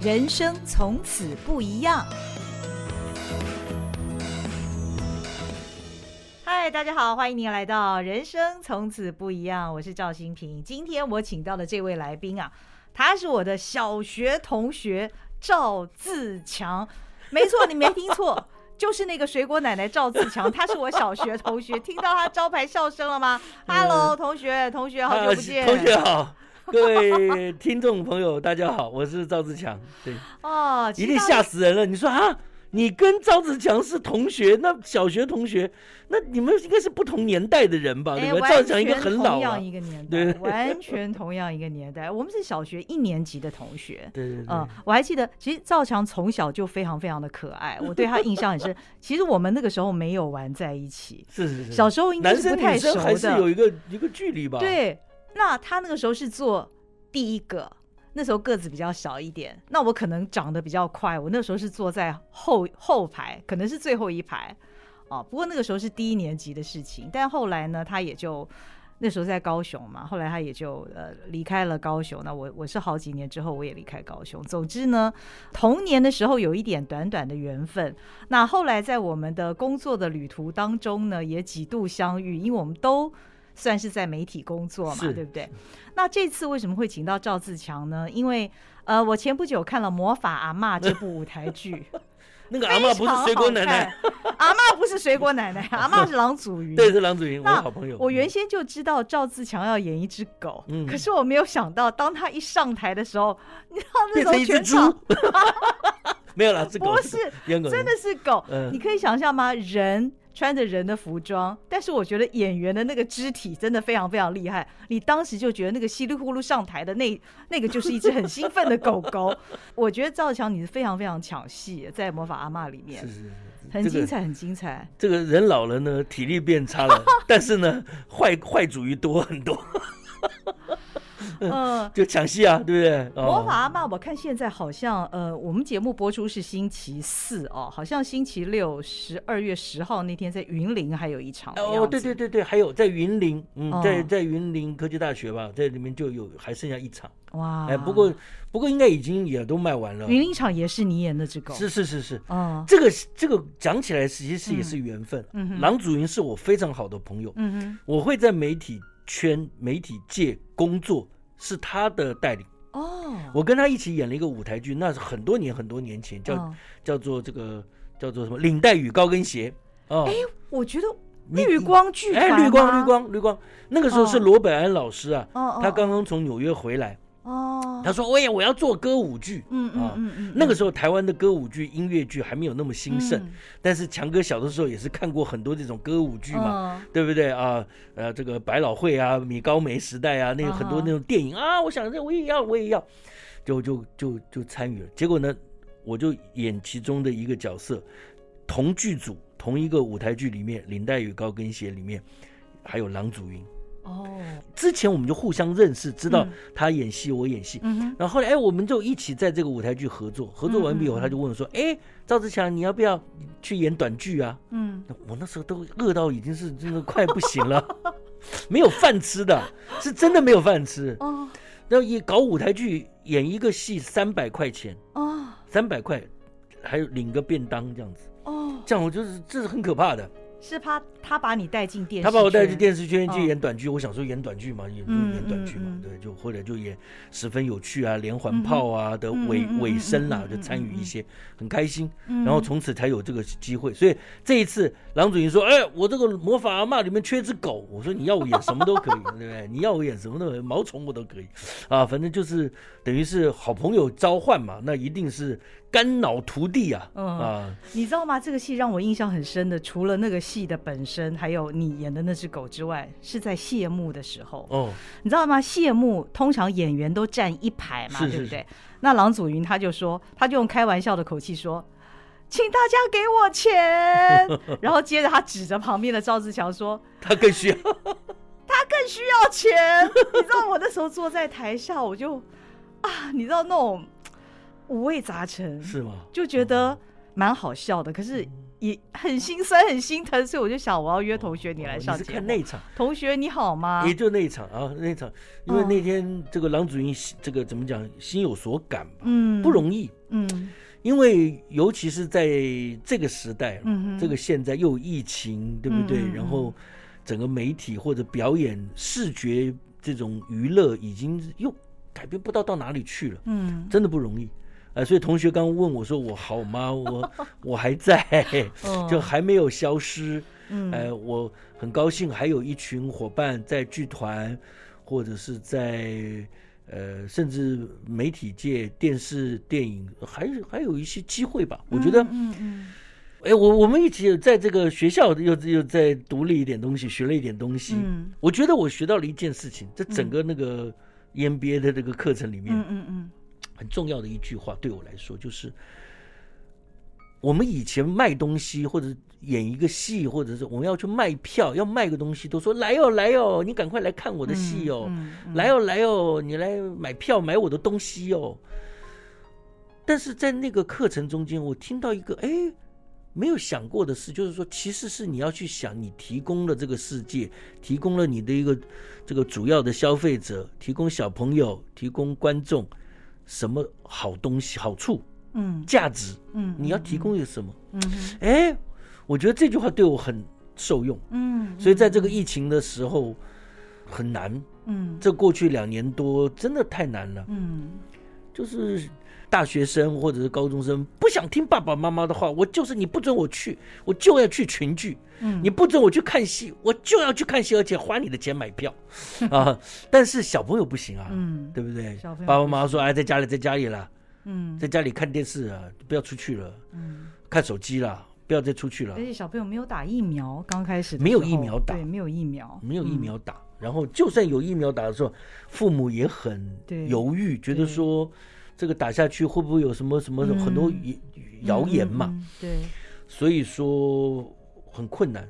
人生从此不一样。嗨，大家好，欢迎您来到《人生从此不一样》，我是赵新平。今天我请到的这位来宾啊，他是我的小学同学赵自强。没错，你没听错。就是那个水果奶奶赵自强，他是我小学同学，听到他招牌笑声了吗？Hello，同学，同学，好久不见。同学好，各位听众朋友，大家好，我是赵志强。对，哦，一定吓死人了。你说啊？你跟赵志强是同学，那小学同学，那你们应该是不同年代的人吧？对吧？赵志强应该很老啊。同样一个年代，对，完全同样一个年代。我们是小学一年级的同学。对 对对。嗯，我还记得，其实赵强从小就非常非常的可爱，我对他印象很深。其实我们那个时候没有玩在一起，是是是。小时候应该是不太熟的，男生女生还是有一个一个距离吧？对。那他那个时候是做第一个。那时候个子比较小一点，那我可能长得比较快。我那时候是坐在后后排，可能是最后一排哦。不过那个时候是低年级的事情，但后来呢，他也就那时候在高雄嘛，后来他也就呃离开了高雄。那我我是好几年之后我也离开高雄。总之呢，童年的时候有一点短短的缘分。那后来在我们的工作的旅途当中呢，也几度相遇，因为我们都。算是在媒体工作嘛，对不对？那这次为什么会请到赵自强呢？因为呃，我前不久看了《魔法阿嬷》这部舞台剧，那个阿嬷不是水果奶奶，阿妈不是水果奶奶，阿妈是郎祖云，对，是郎祖云，我的好朋友。我原先就知道赵自强要演一只狗，嗯，可是我没有想到，当他一上台的时候，你知道那种全场 没有了，是狗，不是，真的是狗，你可以想象吗？人。穿着人的服装，但是我觉得演员的那个肢体真的非常非常厉害。你当时就觉得那个稀里呼噜上台的那 那个就是一只很兴奋的狗狗。我觉得赵强你是非常非常抢戏，在《魔法阿妈》里面，是是是，很精彩，很精彩。这个人老了呢，体力变差了，但是呢，坏坏主意多很多。嗯，就抢戏啊，对不对？魔法阿嬷，我看现在好像，呃，我们节目播出是星期四哦，好像星期六十二月十号那天在云林还有一场。哦，对对对对，还有在云林，嗯，在在云林科技大学吧，在里面就有还剩下一场。哇，哎，不过不过应该已经也都卖完了。云林场也是你演的这个？是是是是，哦，这个这个讲起来其实也是缘分。嗯，郎祖云是我非常好的朋友。嗯哼，我会在媒体圈、媒体界工作。是他的带领哦，我跟他一起演了一个舞台剧，那是很多年很多年前，叫叫做这个叫做什么领带与高跟鞋哦。哎，我觉得绿光剧哎，绿光绿光绿光，那个时候是罗本安老师啊，他刚刚从纽约回来。哦，他说：“喂，我要做歌舞剧。”嗯嗯嗯嗯，那个时候台湾的歌舞剧、音乐剧还没有那么兴盛，但是强哥小的时候也是看过很多这种歌舞剧嘛，对不对啊？呃，这个百老汇啊、米高梅时代啊，那个很多那种电影啊，我想这我也要，我也要，就就就就参与了。结果呢，我就演其中的一个角色，同剧组、同一个舞台剧里面，《领带与高跟鞋》里面还有郎祖筠。哦，之前我们就互相认识，知道他演戏，我演戏。嗯，然后后来，哎，我们就一起在这个舞台剧合作。合作完毕以后，他就问我说：“哎，赵志强，你要不要去演短剧啊？”嗯，我那时候都饿到已经是真的快不行了，没有饭吃的，是真的没有饭吃。哦，然后一搞舞台剧，演一个戏三百块钱。哦，三百块，还有领个便当这样子。哦，这样我就是这是很可怕的。是怕，他把你带进电视，他把我带进电视圈去演短剧。我想说演短剧嘛，演就演短剧嘛，对，就或者就演十分有趣啊，连环炮啊的尾尾声啦，就参与一些，很开心。然后从此才有这个机会。所以这一次，郎祖筠说：“哎，我这个魔法阿嬷里面缺只狗。”我说：“你要我演什么都可以，对不对？你要我演什么都可以毛虫我都可以啊，反正就是等于是好朋友召唤嘛，那一定是。”肝脑涂地啊！嗯啊，你知道吗？这个戏让我印象很深的，除了那个戏的本身，还有你演的那只狗之外，是在谢幕的时候。哦，你知道吗？谢幕通常演员都站一排嘛，对不对？那郎祖筠他就说，他就用开玩笑的口气说：“请大家给我钱。” 然后接着他指着旁边的赵志强说：“他更需要，他更需要钱。”你知道我那时候坐在台下，我就啊，你知道那种。五味杂陈是吗？就觉得蛮好笑的，可是也很心酸、很心疼，所以我就想我要约同学你来上节目。哦哦、你是看那一场？同学你好吗？也就那一场啊，那一场，因为那天这个郎祖筠这个怎么讲，心有所感吧，嗯，不容易，嗯，因为尤其是在这个时代，嗯，这个现在又有疫情，对不对？嗯、然后整个媒体或者表演视觉这种娱乐已经又改变不到到哪里去了，嗯，真的不容易。啊，所以同学刚问我说：“我好吗？我 我还在，就还没有消失。嗯，呃，我很高兴，还有一群伙伴在剧团，或者是在呃，甚至媒体界、电视、电影，还还有一些机会吧。我觉得，嗯嗯，哎，我我们一起在这个学校又又在读了一点东西，学了一点东西。嗯，我觉得我学到了一件事情，在整个那个 EMBA 的这个课程里面，嗯嗯嗯。”很重要的一句话对我来说，就是我们以前卖东西或者演一个戏，或者是我们要去卖票，要卖个东西，都说来哦来哦，你赶快来看我的戏哦，嗯嗯嗯、来哦来哦，你来买票买我的东西哦。但是在那个课程中间，我听到一个哎没有想过的事，就是说其实是你要去想，你提供了这个世界，提供了你的一个这个主要的消费者，提供小朋友，提供观众。什么好东西、好处，嗯，价值，嗯，你要提供一个什么？嗯，哎，我觉得这句话对我很受用，嗯，所以在这个疫情的时候很难，嗯，这过去两年多真的太难了，嗯，就是。大学生或者是高中生不想听爸爸妈妈的话，我就是你不准我去，我就要去群聚。嗯，你不准我去看戏，我就要去看戏，而且花你的钱买票 啊！但是小朋友不行啊，嗯，对不对？爸爸妈妈说：“哎，在家里，在家里了，嗯，在家里看电视啊，不要出去了，嗯，看手机了，不要再出去了。”而且小朋友没有打疫苗，刚开始没有疫苗打，对，没有疫苗，没有疫苗打。然后就算有疫苗打的时候，父母也很犹豫，觉得说。这个打下去会不会有什么什么很多谣言嘛？嗯嗯嗯、对，所以说很困难。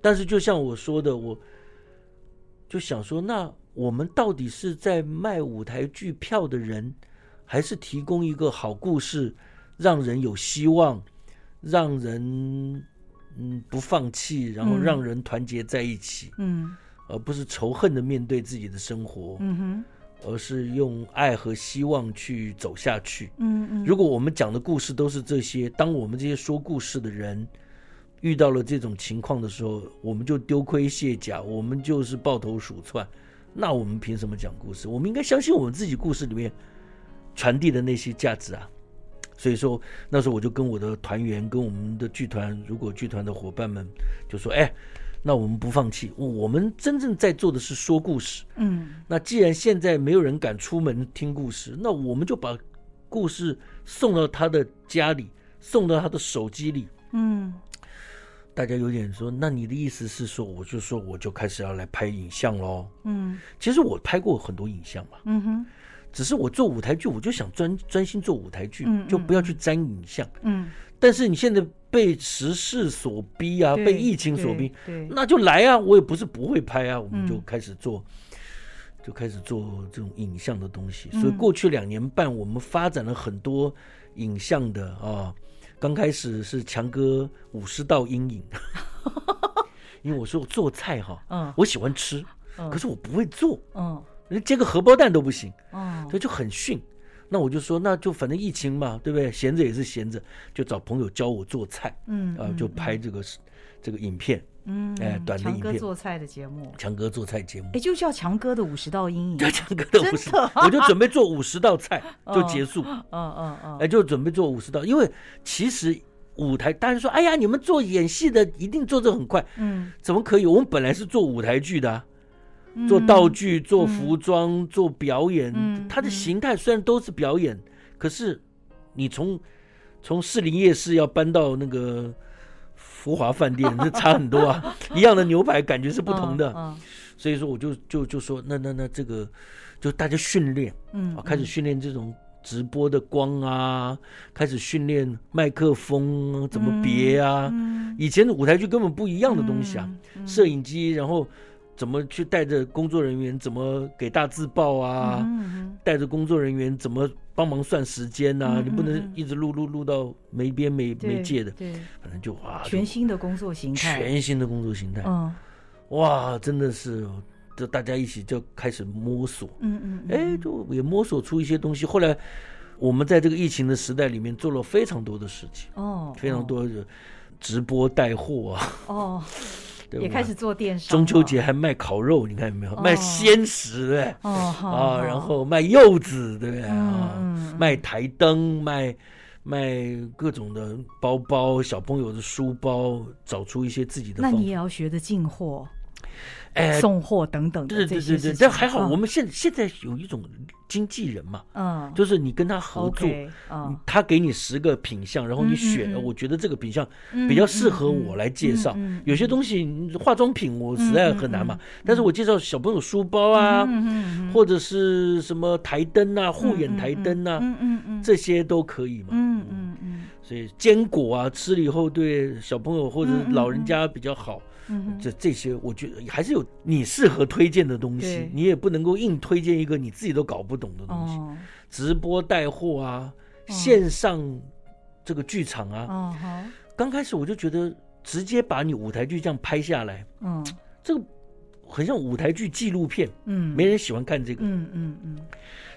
但是就像我说的，我就想说，那我们到底是在卖舞台剧票的人，还是提供一个好故事，让人有希望，让人嗯不放弃，然后让人团结在一起，嗯，而不是仇恨的面对自己的生活，嗯哼。而是用爱和希望去走下去。嗯嗯，如果我们讲的故事都是这些，当我们这些说故事的人遇到了这种情况的时候，我们就丢盔卸甲，我们就是抱头鼠窜。那我们凭什么讲故事？我们应该相信我们自己故事里面传递的那些价值啊。所以说，那时候我就跟我的团员、跟我们的剧团，如果剧团的伙伴们就说：“哎。”那我们不放弃，我们真正在做的是说故事。嗯，那既然现在没有人敢出门听故事，那我们就把故事送到他的家里，送到他的手机里。嗯，大家有点说，那你的意思是说，我就说我就开始要来拍影像喽。嗯，其实我拍过很多影像嘛。嗯哼，只是我做舞台剧，我就想专专心做舞台剧，就不要去沾影像。嗯，但是你现在。被时事所逼啊，被疫情所逼，那就来啊！我也不是不会拍啊，我们就开始做，嗯、就开始做这种影像的东西。所以过去两年半，我们发展了很多影像的啊。刚开始是强哥五十道阴影，因为我说我做菜哈，嗯，我喜欢吃，可是我不会做，嗯，连煎个荷包蛋都不行，嗯，所以就很逊。那我就说，那就反正疫情嘛，对不对？闲着也是闲着，就找朋友教我做菜，嗯，啊，就拍这个、嗯、这个影片，嗯，哎，短的影片。强哥做菜的节目，强哥做菜节目，哎，就叫强哥的五十道阴影，叫 强哥的五十道，我就准备做五十道菜 就结束，嗯嗯嗯，哎，就准备做五十道，因为其实舞台，大家说，哎呀，你们做演戏的一定做这很快，嗯，怎么可以？我们本来是做舞台剧的、啊。做道具、做服装、嗯、做表演，嗯、它的形态虽然都是表演，嗯、可是你从从士林夜市要搬到那个福华饭店，这差很多啊！一样的牛排，感觉是不同的。所以说，我就就就说，那那那这个，就大家训练，嗯，开始训练这种直播的光啊，开始训练麦克风怎么别啊。以前的舞台剧根本不一样的东西啊，摄、影机，然后。怎么去带着工作人员，怎么给大字报啊？嗯、带着工作人员怎么帮忙算时间呐、你不能一直录录录到没边没没界的。对，反正就哇，全新的工作形态，全新的工作形态。嗯，哇，真的是，就大家一起就开始摸索。嗯嗯，哎、嗯，就也摸索出一些东西。后来我们在这个疫情的时代里面做了非常多的事情。哦，非常多的直播带货啊。哦。也开始做电商，中秋节还卖烤肉，你看有没有？卖鲜食，对，啊，然后卖柚子，对不对啊？卖台灯，卖卖各种的包包，小朋友的书包，找出一些自己的。那你也要学着进货。哎，送货等等的，对对对对，但还好，我们现现在有一种经纪人嘛，嗯，就是你跟他合作，他给你十个品相，然后你选，我觉得这个品相比较适合我来介绍。有些东西化妆品我实在很难嘛，但是我介绍小朋友书包啊，嗯或者是什么台灯啊，护眼台灯啊，嗯嗯嗯，这些都可以嘛，嗯嗯嗯，所以坚果啊，吃了以后对小朋友或者老人家比较好。嗯，这这些我觉得还是有你适合推荐的东西，你也不能够硬推荐一个你自己都搞不懂的东西。直播带货啊，线上这个剧场啊，哦刚开始我就觉得直接把你舞台剧这样拍下来，嗯，这个很像舞台剧纪录片，嗯，没人喜欢看这个，嗯嗯嗯，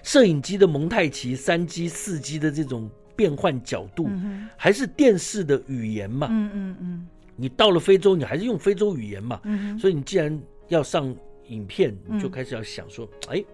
摄影机的蒙太奇、三机、四机的这种变换角度，还是电视的语言嘛，嗯嗯嗯。你到了非洲，你还是用非洲语言嘛？嗯、所以你既然要上影片，你就开始要想说，哎、嗯，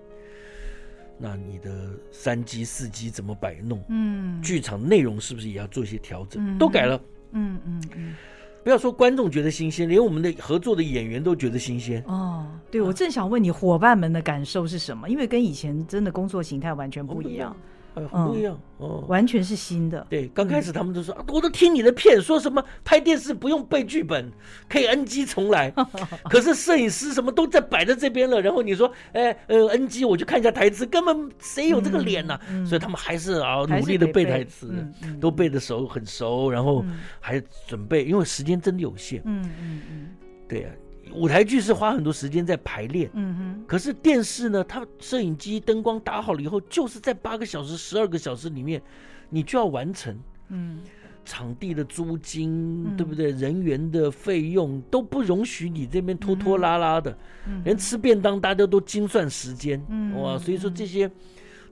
那你的三机四机怎么摆弄？嗯，剧场内容是不是也要做一些调整？嗯、都改了。嗯嗯嗯，不要说观众觉得新鲜，连我们的合作的演员都觉得新鲜。哦，对，我正想问你伙伴们的感受是什么？因为跟以前真的工作形态完全不一样。哎，很不一样哦，完全是新的。对，刚开始他们都说，我都听你的片，说什么拍电视不用背剧本，可以 NG 重来。可是摄影师什么都在摆在这边了，然后你说，哎，呃，NG 我就看一下台词，根本谁有这个脸呢？所以他们还是啊努力的背台词，都背的熟很熟，然后还准备，因为时间真的有限。嗯嗯嗯，对呀。舞台剧是花很多时间在排练，嗯哼。可是电视呢，它摄影机灯光打好了以后，就是在八个小时、十二个小时里面，你就要完成。嗯，场地的租金，嗯、对不对？人员的费用都不容许你这边拖拖拉拉的，嗯、连吃便当大家都精算时间，嗯、哇！所以说这些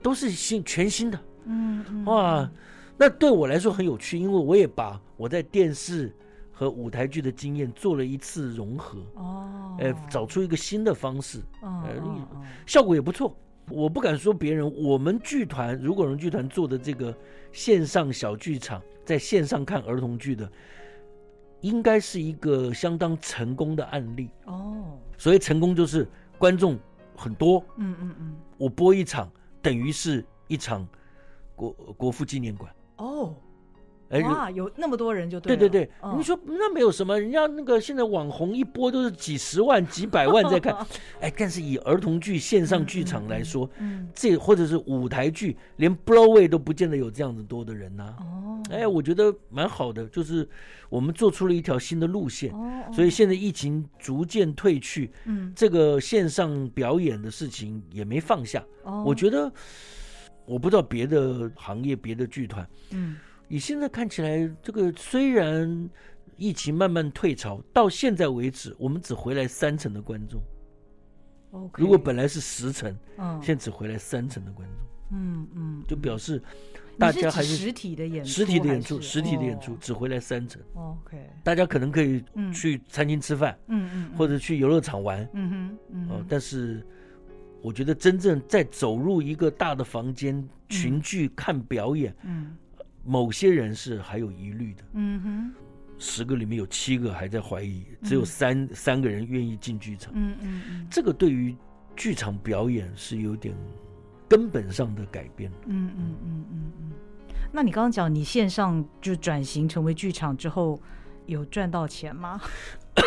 都是新全新的，嗯哇，那对我来说很有趣，因为我也把我在电视。和舞台剧的经验做了一次融合哦，哎，找出一个新的方式，哦，效果也不错。我不敢说别人，我们剧团如果人剧团做的这个线上小剧场，在线上看儿童剧的，应该是一个相当成功的案例哦。所以成功，就是观众很多，嗯嗯嗯，我播一场等于是一场国国父纪念馆哦。哇，有那么多人就对。对对对，你说那没有什么，人家那个现在网红一播都是几十万、几百万在看，哎，但是以儿童剧线上剧场来说，嗯，这或者是舞台剧，连 Broadway 都不见得有这样子多的人呐。哦，哎，我觉得蛮好的，就是我们做出了一条新的路线。哦，所以现在疫情逐渐退去，嗯，这个线上表演的事情也没放下。哦，我觉得，我不知道别的行业、别的剧团，嗯。你现在看起来，这个虽然疫情慢慢退潮，到现在为止，我们只回来三成的观众。Okay, 如果本来是十成，嗯，现在只回来三成的观众。嗯嗯，就表示大家还是实体的演出，实体的演出，实体的演出只回来三成。OK，大家可能可以去餐厅吃饭，嗯嗯，或者去游乐场玩，嗯哼，嗯，哦，但是我觉得真正在走入一个大的房间群聚看表演，嗯。某些人是还有疑虑的，嗯哼，十个里面有七个还在怀疑，只有三三个人愿意进剧场，嗯嗯嗯，这个对于剧场表演是有点根本上的改变，嗯嗯嗯嗯嗯。那你刚刚讲你线上就转型成为剧场之后，有赚到钱吗？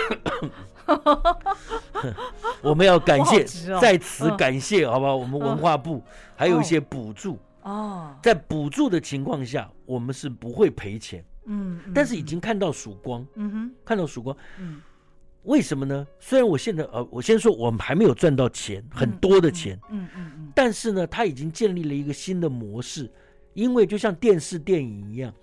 我们要感谢，在此感谢，好不好，我们文化部还有一些补助。哦，在补助的情况下，我们是不会赔钱，嗯，但是已经看到曙光，嗯哼，看到曙光，嗯，为什么呢？虽然我现在呃，我先说我们还没有赚到钱，很多的钱，嗯嗯嗯，但是呢，它已经建立了一个新的模式，因为就像电视电影一样，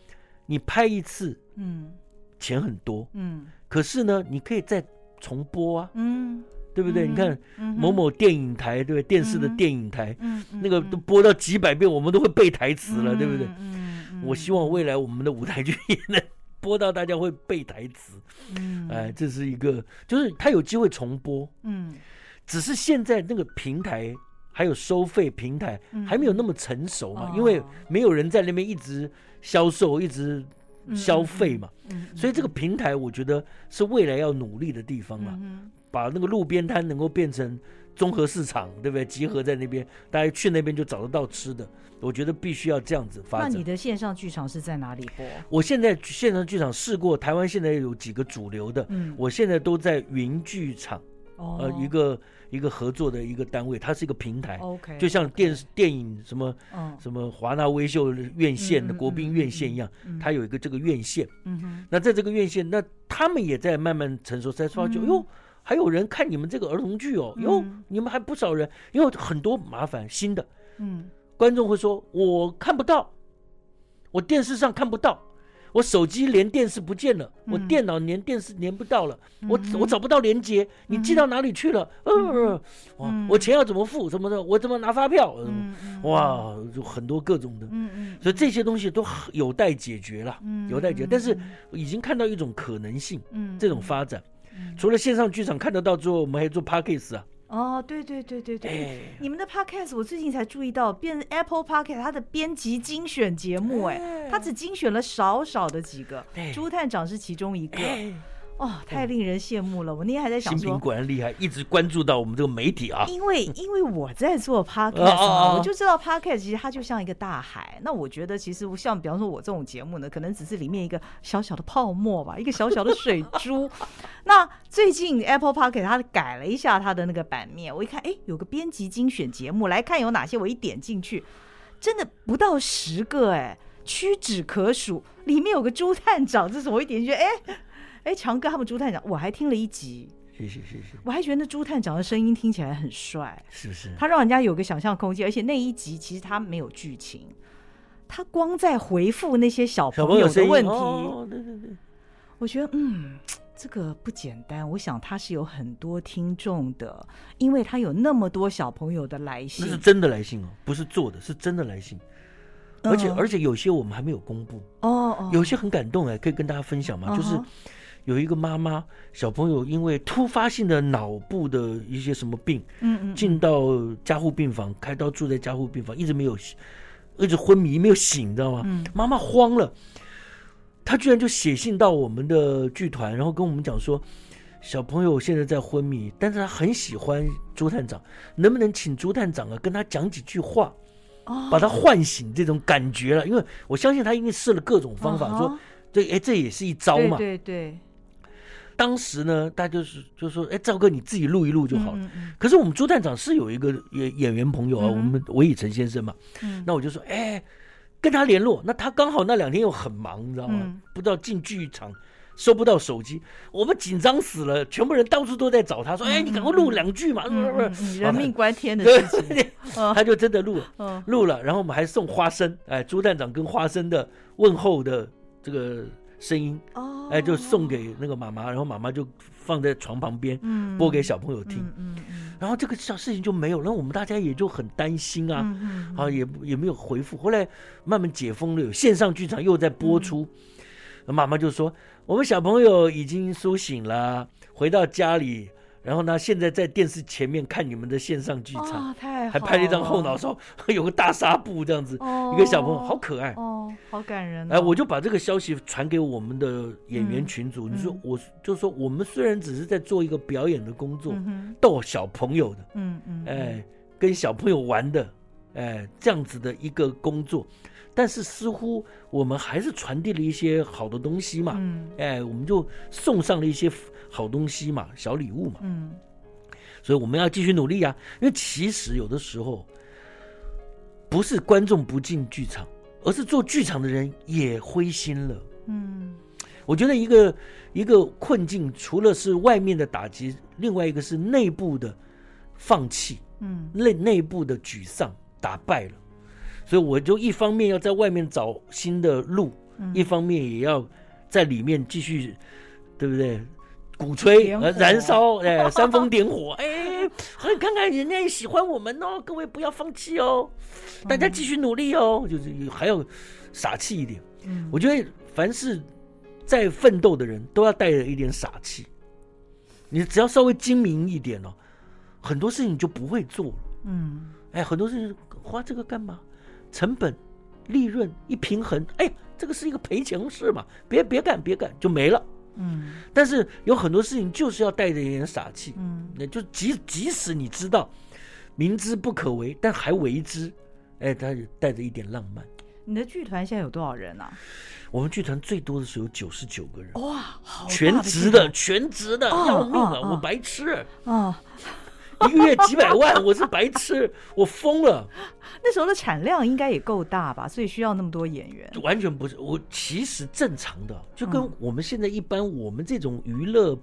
你拍一次，嗯，钱很多，嗯，可是呢，你可以再重播啊，嗯，对不对？你看某某电影台，对不对？电视的电影台，嗯，那个都播到几百遍，我们都会背台词了，对不对？嗯，我希望未来我们的舞台剧也能。播到大家会背台词，嗯，哎，这是一个，就是他有机会重播，嗯，只是现在那个平台还有收费平台还没有那么成熟嘛，因为没有人在那边一直销售，一直消费嘛，所以这个平台我觉得是未来要努力的地方嘛，把那个路边摊能够变成。综合市场，对不对？集合在那边，大家去那边就找得到吃的。我觉得必须要这样子发展。那你的线上剧场是在哪里播？我现在线上剧场试过，台湾现在有几个主流的，嗯，我现在都在云剧场，哦，呃，一个一个合作的一个单位，它是一个平台，OK，就像电视电影什么，嗯，什么华纳威秀院线的国宾院线一样，它有一个这个院线，嗯哼，那在这个院线，那他们也在慢慢成熟，在发觉，哟。还有人看你们这个儿童剧哦，哟，你们还不少人，因为很多麻烦新的，嗯，观众会说我看不到，我电视上看不到，我手机连电视不见了，我电脑连电视连不到了，我我找不到连接，你寄到哪里去了？呃，哇，我钱要怎么付？怎么的？我怎么拿发票？哇，就很多各种的，嗯所以这些东西都有待解决了，有待解决，但是已经看到一种可能性，这种发展。除了线上剧场看得到之后，我们还做 Podcast 啊。哦，对对对对对，哎、你们的 Podcast 我最近才注意到，变 Apple Podcast 它的编辑精选节目，哎，它只精选了少少的几个，哎、朱探长是其中一个。哎哦，太令人羡慕了！我那天还在想说，新品果然厉害，一直关注到我们这个媒体啊。因为 因为我在做 podcast，我就知道 podcast 其实它就像一个大海。那我觉得其实像比方说我这种节目呢，可能只是里面一个小小的泡沫吧，一个小小的水珠。那最近 Apple Podcast 它改了一下它的那个版面，我一看，哎，有个编辑精选节目，来看有哪些。我一点进去，真的不到十个，哎，屈指可数。里面有个朱探长，这是我一点进去，哎。哎，强哥他们朱探长，我还听了一集，谢谢谢谢。我还觉得那朱探长的声音听起来很帅，是不是？他让人家有个想象空间，而且那一集其实他没有剧情，他光在回复那些小朋友的问题。哦，对对对，我觉得嗯，这个不简单。我想他是有很多听众的，因为他有那么多小朋友的来信，那是真的来信哦，不是做的，是真的来信。而且而且有些我们还没有公布哦，哦，有些很感动哎，可以跟大家分享吗？哦，就是。有一个妈妈，小朋友因为突发性的脑部的一些什么病，嗯嗯，进到加护病房，开刀住在加护病房，一直没有，一直昏迷没有醒，你知道吗？嗯，妈妈慌了，她居然就写信到我们的剧团，然后跟我们讲说，小朋友现在在昏迷，但是他很喜欢朱探长，能不能请朱探长啊跟他讲几句话，把他唤醒这种感觉了？因为我相信他一定试了各种方法，说这哎这也是一招嘛，对对。当时呢，大家就是就说，哎，赵哥你自己录一录就好了。嗯嗯、可是我们朱探长是有一个演演员朋友啊，嗯、我们韦以诚先生嘛。嗯、那我就说，哎，跟他联络。那他刚好那两天又很忙，你知道吗？嗯、不知道进剧场收不到手机，我们紧张死了，全部人到处都在找他，说，哎，你赶快录两句嘛，是不是？人命关天的事情，他就真的录了，录了。然后我们还送花生，哎，朱探长跟花生的问候的这个。声音哦，哎，就送给那个妈妈，然后妈妈就放在床旁边，嗯，播给小朋友听，嗯嗯，然后这个小事情就没有，了我们大家也就很担心啊，嗯啊，也也没有回复。后来慢慢解封了，有线上剧场又在播出，妈妈就说我们小朋友已经苏醒了，回到家里。然后呢，现在在电视前面看你们的线上剧场，还拍了一张后脑勺，有个大纱布这样子，一个小朋友好可爱。哦，好感人。哎，我就把这个消息传给我们的演员群组，你说我就说我们虽然只是在做一个表演的工作，逗小朋友的，嗯嗯，哎，跟小朋友玩的，哎，这样子的一个工作，但是似乎我们还是传递了一些好的东西嘛，哎，我们就送上了一些。好东西嘛，小礼物嘛，嗯，所以我们要继续努力啊。因为其实有的时候不是观众不进剧场，而是做剧场的人也灰心了。嗯，我觉得一个一个困境，除了是外面的打击，另外一个是内部的放弃，嗯，内内部的沮丧，打败了。所以我就一方面要在外面找新的路，嗯、一方面也要在里面继续，对不对？鼓吹、呃、燃烧，哎，煽风点火，哎，看看人家也喜欢我们哦，各位不要放弃哦，大家继续努力哦，嗯、就是还要傻气一点。嗯，我觉得凡是在奋斗的人都要带着一点傻气，你只要稍微精明一点哦，很多事情就不会做。嗯，哎，很多事情花这个干嘛？成本、利润一平衡，哎，这个是一个赔钱事嘛，别别干，别干就没了。嗯，但是有很多事情就是要带着一点傻气，嗯，那就即即使你知道明知不可为，但还为之，哎，他带着一点浪漫。你的剧团现在有多少人啊？我们剧团最多的时候有九十九个人，哇，好全职的，全职的，哦、要命啊！哦、我白痴啊！哦一个月几百万，我是白痴，我疯了。那时候的产量应该也够大吧，所以需要那么多演员。完全不是，我其实正常的，就跟我们现在一般，我们这种娱乐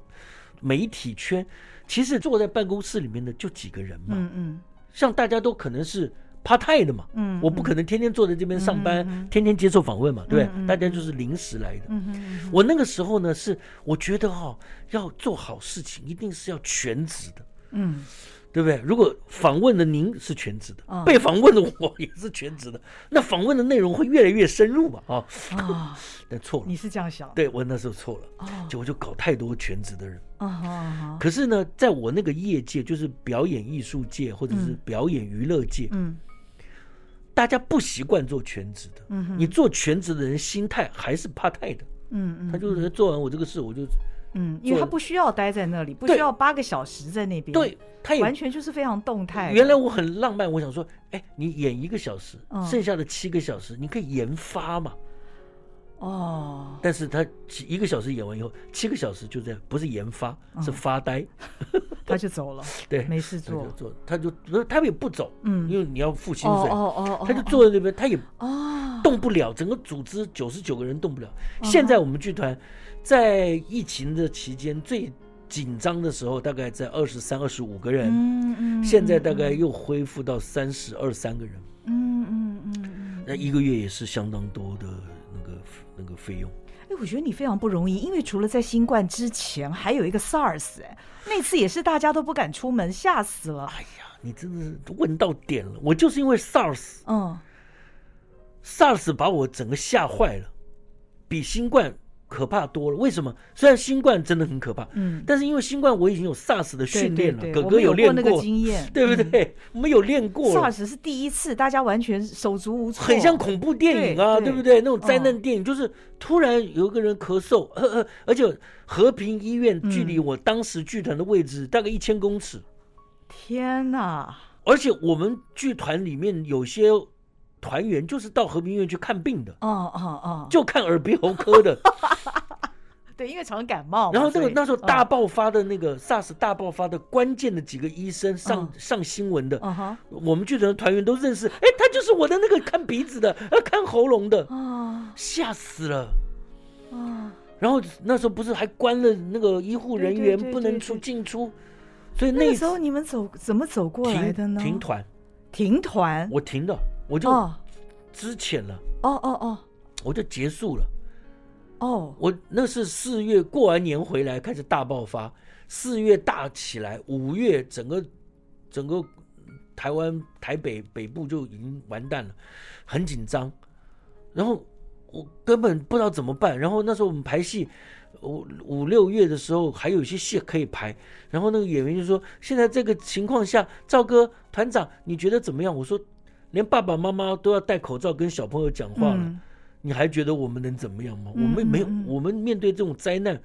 媒体圈，其实坐在办公室里面的就几个人嘛。嗯嗯。像大家都可能是 part time 的嘛。嗯。我不可能天天坐在这边上班，天天接受访问嘛，对不对？大家就是临时来的。嗯嗯。我那个时候呢，是我觉得哈，要做好事情，一定是要全职的。嗯，对不对？如果访问的您是全职的，哦、被访问的我也是全职的，那访问的内容会越来越深入嘛？啊、哦，哦、但错了，你是这样想？对，我那时候错了，哦、结果就搞太多全职的人。可是呢，在我那个业界，就是表演艺术界或者是表演娱乐界，嗯，大家不习惯做全职的。嗯，你做全职的人心态还是怕太的。嗯嗯，他就是做完我这个事，我就。嗯，因为他不需要待在那里，不需要八个小时在那边。对，他也完全就是非常动态。原来我很浪漫，我想说，哎，你演一个小时，剩下的七个小时你可以研发嘛。哦。但是他一个小时演完以后，七个小时就在不是研发，是发呆。他就走了。对，没事做。做，他就他也不走，嗯，因为你要付薪水。哦哦哦。他就坐在那边，他也动不了，整个组织九十九个人动不了。现在我们剧团。在疫情的期间最紧张的时候，大概在二十三、二十五个人。嗯嗯。现在大概又恢复到三十二三个人。嗯嗯嗯。那一个月也是相当多的那个那个费用。哎，我觉得你非常不容易，因为除了在新冠之前，还有一个 SARS，哎，那次也是大家都不敢出门，吓死了。哎呀，你真的是问到点了。我就是因为 SARS，嗯，SARS 把我整个吓坏了，比新冠。可怕多了，为什么？虽然新冠真的很可怕，嗯，但是因为新冠我已经有 SARS 的训练了，哥哥有练过那个经验，对不对？我们有练过，SARS 是第一次，大家完全手足无措，很像恐怖电影啊，对不对？那种灾难电影，就是突然有一个人咳嗽，而且和平医院距离我当时剧团的位置大概一千公尺，天哪！而且我们剧团里面有些。团员就是到和平医院去看病的，哦哦哦，就看耳鼻喉科的，对，因为常感冒。然后那个那时候大爆发的那个 SARS 大爆发的关键的几个医生上上新闻的，我们剧组的团员都认识，哎，他就是我的那个看鼻子的，呃，看喉咙的，啊，吓死了，啊，然后那时候不是还关了那个医护人员不能出进出，所以那时候你们走怎么走过来的呢？停团，停团，我停的。我就之前了，哦哦哦，我就结束了，哦，我那是四月过完年回来开始大爆发，四月大起来，五月整个整个台湾台北北部就已经完蛋了，很紧张，然后我根本不知道怎么办，然后那时候我们排戏，五五六月的时候还有一些戏可以排，然后那个演员就说，现在这个情况下，赵哥团长你觉得怎么样？我说。连爸爸妈妈都要戴口罩跟小朋友讲话了，嗯、你还觉得我们能怎么样吗？嗯、我们没有，我们面对这种灾难，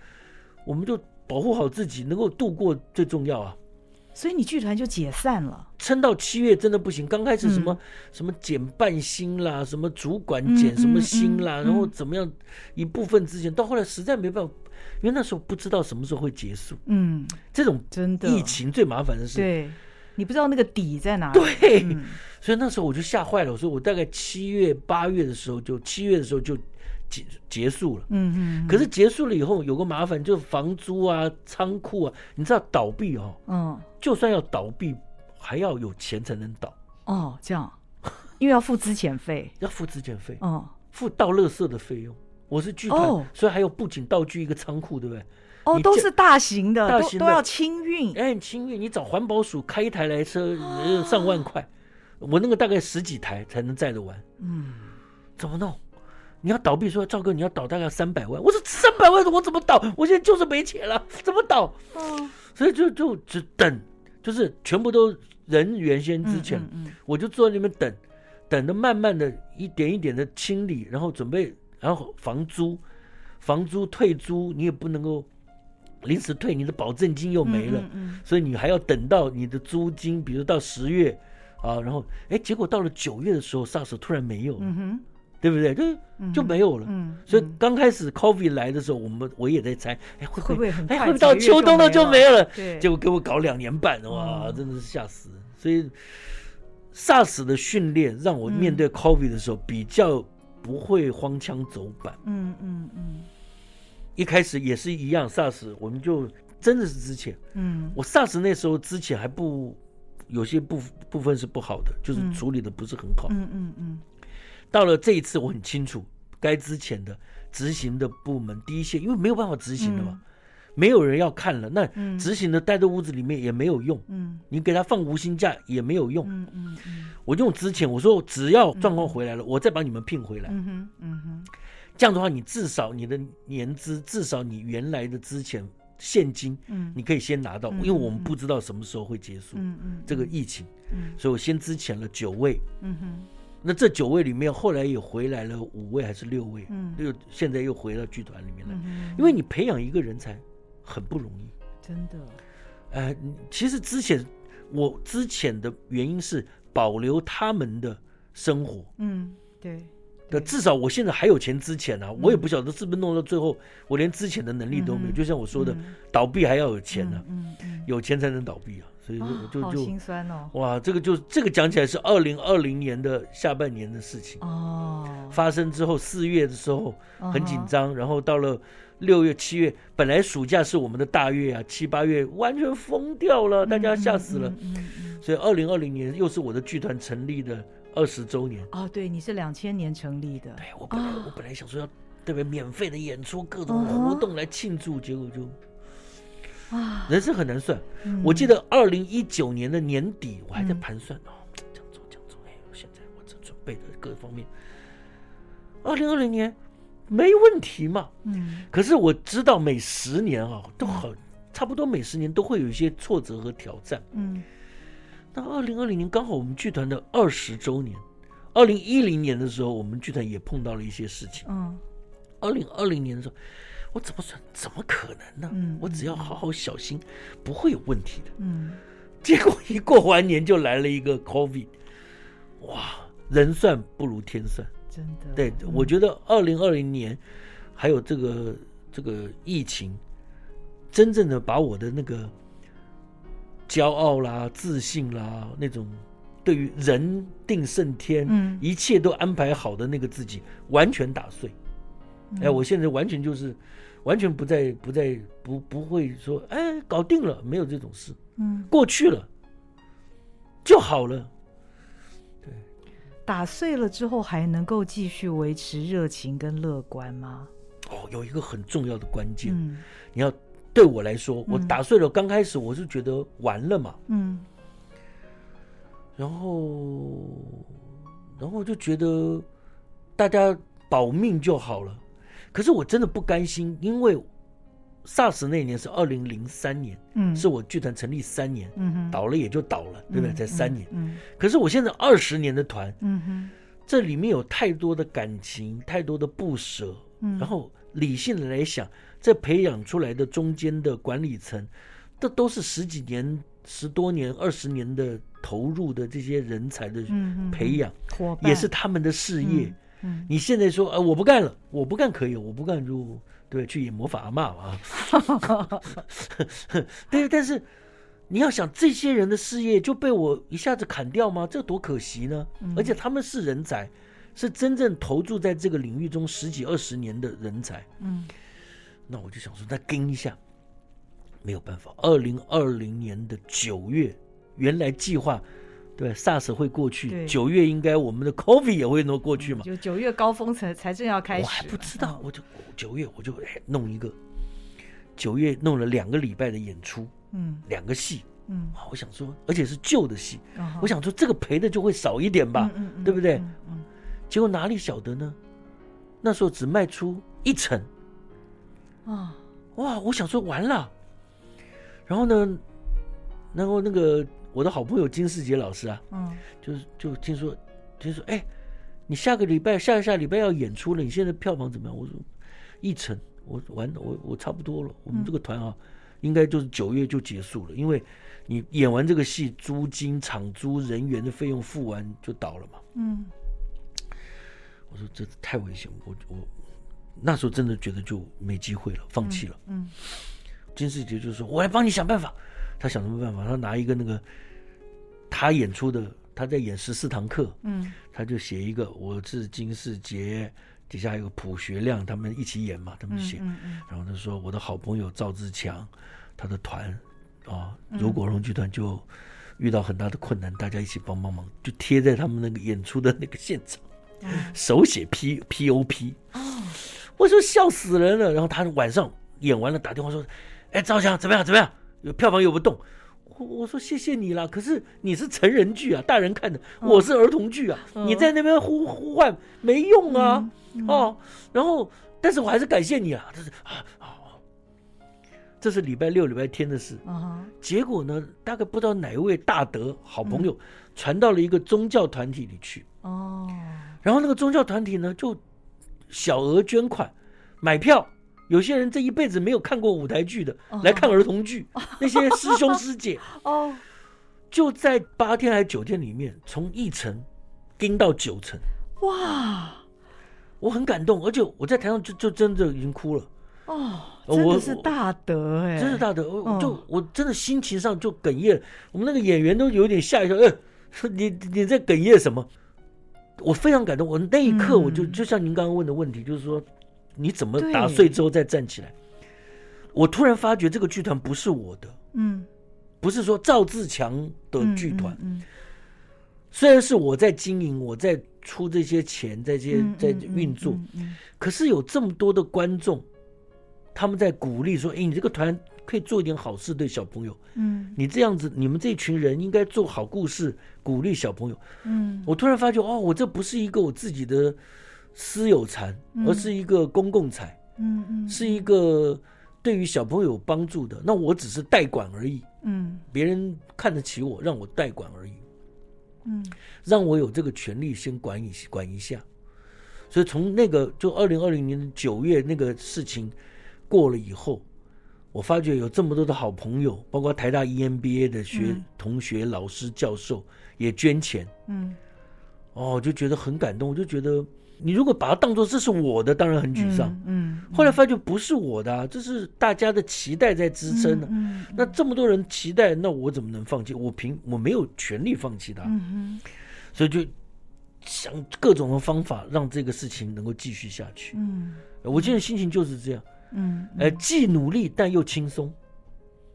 我们就保护好自己，能够度过最重要啊。所以你剧团就解散了，撑到七月真的不行。刚开始什么、嗯、什么减半薪啦，什么主管减什么薪啦，嗯嗯嗯、然后怎么样一部分之前，到后来实在没办法，因为那时候不知道什么时候会结束。嗯，这种真的疫情最麻烦的是，对，你不知道那个底在哪里。对。嗯所以那时候我就吓坏了，我说我大概七月八月的时候就七月的时候就结结束了。嗯嗯。可是结束了以后，有个麻烦，就是房租啊、仓库啊，你知道倒闭哦。嗯。就算要倒闭，还要有钱才能倒。哦，这样，因为要付资遣费，要付资遣费。哦。付倒垃圾的费用。我是剧团，所以还有布景道具一个仓库，对不对？哦，都是大型的，大型的都要清运。哎，清运，你找环保署开一台来车，上万块。我那个大概十几台才能载得完。嗯，怎么弄？你要倒闭，说赵哥，你要倒大概三百万。我说三百万，我怎么倒？我现在就是没钱了，怎么倒？嗯，所以就就只等，就是全部都人原先之前，我就坐在那边等，等着慢慢的一点一点的清理，然后准备。然后房租，房租退租你也不能够临时退，你的保证金又没了，嗯嗯嗯，所以你还要等到你的租金，比如到十月啊，然后哎，结果到了九月的时候，SARS 突然没有了，嗯、对不对？就就没有了。所以刚开始 COVID 来的时候，我们我也在猜，哎会不会很快？哎会不会到秋冬了就没了？对，结果给我搞两年半，哇，嗯、真的是吓死。所以 SARS 的训练让我面对 COVID 的时候比较。不会荒腔走板，嗯嗯嗯，一开始也是一样，SARS 我们就真的是之前，嗯，我 SARS 那时候之前还不有些部部分是不好的，就是处理的不是很好，嗯嗯嗯，到了这一次我很清楚，该之前的执行的部门第一线，因为没有办法执行的嘛。没有人要看了，那执行的待在屋子里面也没有用。嗯，你给他放无薪假也没有用。嗯嗯嗯，我用之前我说，只要状况回来了，我再把你们聘回来。嗯哼嗯哼，这样的话，你至少你的年资，至少你原来的之前现金，嗯，你可以先拿到，因为我们不知道什么时候会结束。嗯嗯，这个疫情，嗯，所以我先之前了九位。嗯哼，那这九位里面，后来也回来了五位还是六位？嗯，又现在又回到剧团里面来，因为你培养一个人才。很不容易，真的。呃，其实之前我之前的原因是保留他们的生活，嗯，对。的至少我现在还有钱资遣啊，我也不晓得是不是弄到最后我连之前的能力都没有。就像我说的，倒闭还要有钱呢，嗯嗯，有钱才能倒闭啊。所以就就就心酸哦。哇，这个就这个讲起来是二零二零年的下半年的事情哦。发生之后四月的时候很紧张，然后到了。六月、七月，本来暑假是我们的大月啊，七八月完全疯掉了，大家吓死了。嗯嗯、所以，二零二零年又是我的剧团成立的二十周年。哦，对，你是两千年成立的。对，我本来、哦、我本来想说要特别免费的演出，各种活动来庆祝，结果就啊，人生很难算。嗯、我记得二零一九年的年底，我还在盘算、嗯、哦，这样做这样做，哎，现在我这准备的各方面，二零二零年。没问题嘛，嗯，可是我知道每十年啊都很差不多，每十年都会有一些挫折和挑战，嗯。那二零二零年刚好我们剧团的二十周年，二零一零年的时候我们剧团也碰到了一些事情，嗯。二零二零年的时候，我怎么算？怎么可能呢？嗯，我只要好好小心，不会有问题的，嗯。结果一过完年就来了一个 COVID，哇，人算不如天算。真的，对，嗯、我觉得二零二零年还有这个这个疫情，真正的把我的那个骄傲啦、自信啦，那种对于人定胜天，嗯，一切都安排好的那个自己，完全打碎。嗯、哎，我现在完全就是完全不再不再不不会说，哎，搞定了，没有这种事，嗯，过去了就好了。对打碎了之后还能够继续维持热情跟乐观吗？哦，有一个很重要的关键，嗯，你要对我来说，我打碎了，刚开始我是觉得完了嘛，嗯，然后，然后就觉得大家保命就好了，可是我真的不甘心，因为。SARS 那年是二零零三年，嗯，是我剧团成立三年，嗯哼，倒了也就倒了，对不对？才三年，嗯，可是我现在二十年的团，嗯哼，这里面有太多的感情，太多的不舍，嗯，然后理性的来想，这培养出来的中间的管理层，这都是十几年、十多年、二十年的投入的这些人才的培养，也是他们的事业。嗯，你现在说，呃，我不干了，我不干可以，我不干就。对，去演魔法阿嬷嘛。对，但是你要想，这些人的事业就被我一下子砍掉吗？这多可惜呢！而且他们是人才，是真正投注在这个领域中十几二十年的人才。嗯，那我就想说，再跟一下，没有办法。二零二零年的九月，原来计划对 SARS 会过去，九月应该我们的 COVID 也会能过去嘛？就九月高峰才才正要开始，我还不知道，我就九月我就弄一个，九月弄了两个礼拜的演出，嗯，两个戏。嗯，我想说，而且是旧的戏，哦、我想说这个赔的就会少一点吧，嗯嗯嗯、对不对？嗯嗯、结果哪里晓得呢？那时候只卖出一成，啊、哦，哇！我想说完了，然后呢，然后那个我的好朋友金世杰老师啊，嗯，就是就听说，听说，哎，你下个礼拜、下下礼拜要演出了，你现在票房怎么样？我说一成，我完，我我差不多了，我们这个团啊，嗯、应该就是九月就结束了，因为。你演完这个戏，租金、场租、人员的费用付完就倒了嘛？嗯，我说这太危险，我我那时候真的觉得就没机会了，放弃了。嗯，嗯金世杰就说：“我来帮你想办法。”他想什么办法？他拿一个那个他演出的，他在演十四堂课。嗯，他就写一个：“我是金世杰。”底下还有朴学亮，他们一起演嘛，他们写。嗯嗯嗯、然后他说：“我的好朋友赵自强，他的团。”啊，如果荣剧团就遇到很大的困难，嗯、大家一起帮帮忙，就贴在他们那个演出的那个现场，嗯、手写 P P O P。哦，我说笑死人了。然后他晚上演完了，打电话说：“哎，赵强怎么样？怎么样？有票房又不动？”我我说：“谢谢你了。”可是你是成人剧啊，大人看的，嗯、我是儿童剧啊，嗯、你在那边呼呼唤没用啊。嗯嗯、哦，然后但是我还是感谢你啊，这是啊。这是礼拜六、礼拜天的事。Uh. 结果呢，大概不知道哪一位大德好朋友传到了一个宗教团体里去。哦、uh。然后那个宗教团体呢，就小额捐款买票。有些人这一辈子没有看过舞台剧的，uh. 来看儿童剧。Uh 那些师兄师姐哦，uh 就在八天还是九天里面，从一层盯到九层。哇我很感动，而且我在台上就就真的已经哭了。哦，真的是大德哎，真是大德！我就我真的心情上就哽咽，我们那个演员都有点吓一跳。哎，你你在哽咽什么？我非常感动。我那一刻我就就像您刚刚问的问题，就是说你怎么打碎之后再站起来？我突然发觉这个剧团不是我的，嗯，不是说赵自强的剧团，嗯，虽然是我在经营，我在出这些钱，在这些在运作，可是有这么多的观众。他们在鼓励说：“哎，你这个团可以做一点好事，对小朋友。嗯，你这样子，你们这群人应该做好故事，鼓励小朋友。嗯，我突然发觉，哦，我这不是一个我自己的私有财，而是一个公共财。嗯嗯，是一个对于小朋友有帮助的。那我只是代管而已。嗯，别人看得起我，让我代管而已。嗯，让我有这个权利先管一管一下。所以从那个就二零二零年九月那个事情。”过了以后，我发觉有这么多的好朋友，包括台大 EMBA 的学、嗯、同学、老师、教授也捐钱。嗯，哦，就觉得很感动。我就觉得，你如果把它当做这是我的，当然很沮丧。嗯，嗯，后来发觉不是我的、啊，这是大家的期待在支撑呢、啊。嗯，嗯，那这么多人期待，那我怎么能放弃？我凭我没有权利放弃它。嗯哼，所以就想各种的方法让这个事情能够继续下去。嗯，我现在心情就是这样。嗯，呃，既努力但又轻松。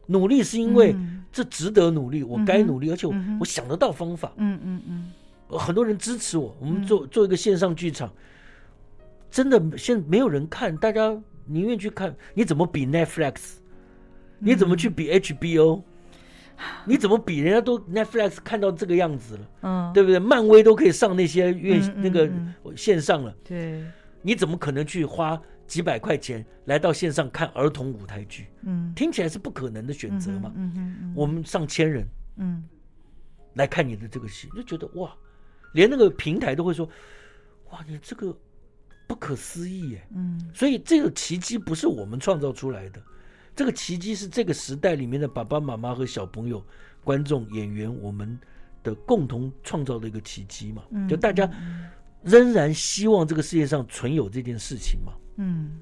努力是因为这值得努力，我该努力，而且我我想得到方法。嗯嗯嗯，很多人支持我，我们做做一个线上剧场，真的现在没有人看，大家宁愿去看。你怎么比 Netflix？你怎么去比 HBO？你怎么比人家都 Netflix 看到这个样子了？嗯，对不对？漫威都可以上那些院那个线上了。对，你怎么可能去花？几百块钱来到线上看儿童舞台剧，嗯，听起来是不可能的选择嘛。嗯嗯嗯，我们上千人，嗯，来看你的这个戏，就觉得哇，连那个平台都会说，哇，你这个不可思议耶。嗯，所以这个奇迹不是我们创造出来的，这个奇迹是这个时代里面的爸爸妈妈和小朋友、观众、演员，我们的共同创造的一个奇迹嘛。就大家仍然希望这个世界上存有这件事情嘛。嗯，